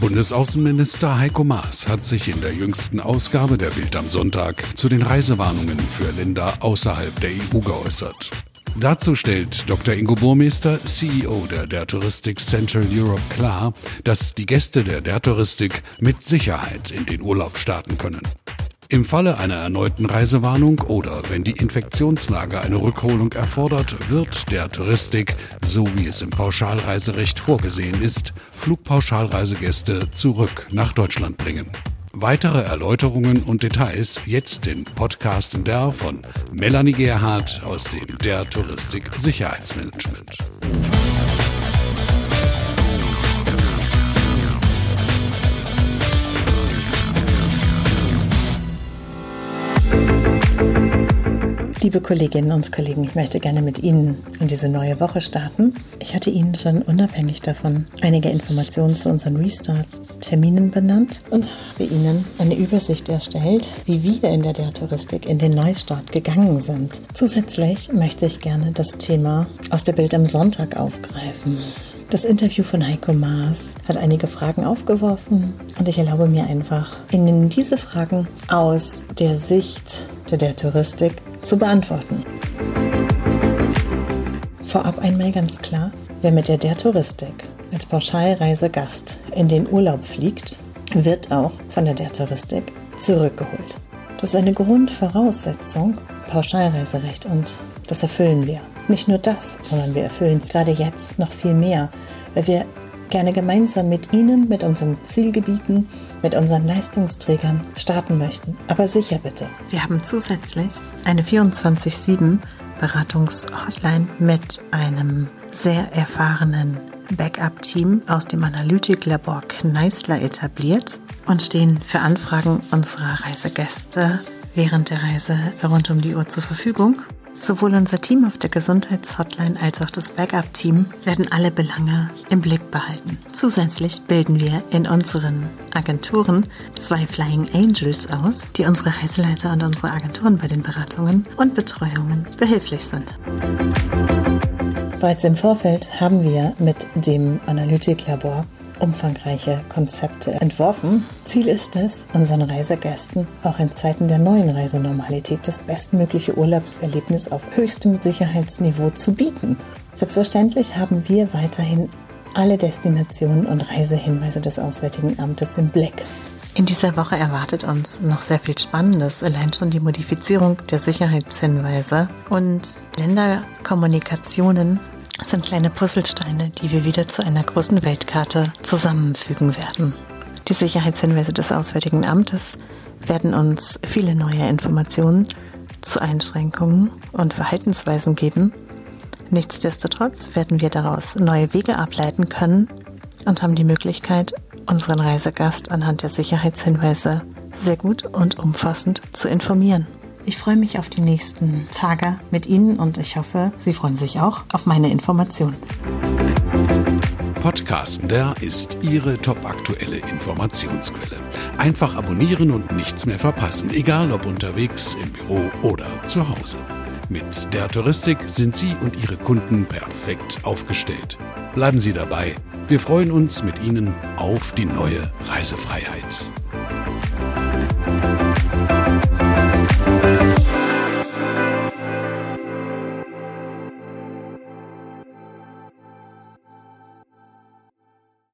Bundesaußenminister Heiko Maas hat sich in der jüngsten Ausgabe der Bild am Sonntag zu den Reisewarnungen für Länder außerhalb der EU geäußert. Dazu stellt Dr. Ingo Burmeister, CEO der Der Touristik Central Europe klar, dass die Gäste der Der Touristik mit Sicherheit in den Urlaub starten können. Im Falle einer erneuten Reisewarnung oder wenn die Infektionslage eine Rückholung erfordert, wird der Touristik, so wie es im Pauschalreiserecht vorgesehen ist, Flugpauschalreisegäste zurück nach Deutschland bringen. Weitere Erläuterungen und Details jetzt in Podcasten der von Melanie Gerhardt aus dem Der Touristik Sicherheitsmanagement. Liebe Kolleginnen und Kollegen, ich möchte gerne mit Ihnen in diese neue Woche starten. Ich hatte Ihnen schon unabhängig davon einige Informationen zu unseren Restart-Terminen benannt und habe Ihnen eine Übersicht erstellt, wie wir in der Touristik in den Neustart gegangen sind. Zusätzlich möchte ich gerne das Thema aus der Bild am Sonntag aufgreifen. Das Interview von Heiko Maas hat einige Fragen aufgeworfen und ich erlaube mir einfach, Ihnen diese Fragen aus der Sicht der, der Touristik zu beantworten. Vorab einmal ganz klar, wer mit der der Touristik als Pauschalreisegast in den Urlaub fliegt, wird auch von der der Touristik zurückgeholt. Das ist eine Grundvoraussetzung Pauschalreiserecht und das erfüllen wir. Nicht nur das, sondern wir erfüllen gerade jetzt noch viel mehr, weil wir gerne gemeinsam mit Ihnen, mit unseren Zielgebieten, mit unseren Leistungsträgern starten möchten. Aber sicher bitte. Wir haben zusätzlich eine 24-7 Beratungshotline mit einem sehr erfahrenen Backup-Team aus dem Analytiklabor Kneißler etabliert und stehen für Anfragen unserer Reisegäste während der Reise rund um die Uhr zur Verfügung. Sowohl unser Team auf der Gesundheitshotline als auch das Backup-Team werden alle Belange im Blick behalten. Zusätzlich bilden wir in unseren Agenturen zwei Flying Angels aus, die unsere Reiseleiter und unsere Agenturen bei den Beratungen und Betreuungen behilflich sind. Bereits im Vorfeld haben wir mit dem Analytiklabor umfangreiche Konzepte entworfen. Ziel ist es, unseren Reisegästen auch in Zeiten der neuen Reisenormalität das bestmögliche Urlaubserlebnis auf höchstem Sicherheitsniveau zu bieten. Selbstverständlich haben wir weiterhin alle Destinationen und Reisehinweise des Auswärtigen Amtes im Blick. In dieser Woche erwartet uns noch sehr viel Spannendes, allein schon die Modifizierung der Sicherheitshinweise und Länderkommunikationen sind kleine Puzzlesteine, die wir wieder zu einer großen Weltkarte zusammenfügen werden. Die Sicherheitshinweise des Auswärtigen Amtes werden uns viele neue Informationen zu Einschränkungen und Verhaltensweisen geben. Nichtsdestotrotz werden wir daraus neue Wege ableiten können und haben die Möglichkeit, unseren Reisegast anhand der Sicherheitshinweise sehr gut und umfassend zu informieren. Ich freue mich auf die nächsten Tage mit Ihnen und ich hoffe, Sie freuen sich auch auf meine Informationen. Podcasten der ist Ihre topaktuelle Informationsquelle. Einfach abonnieren und nichts mehr verpassen, egal ob unterwegs, im Büro oder zu Hause. Mit der Touristik sind Sie und Ihre Kunden perfekt aufgestellt. Bleiben Sie dabei. Wir freuen uns mit Ihnen auf die neue Reisefreiheit.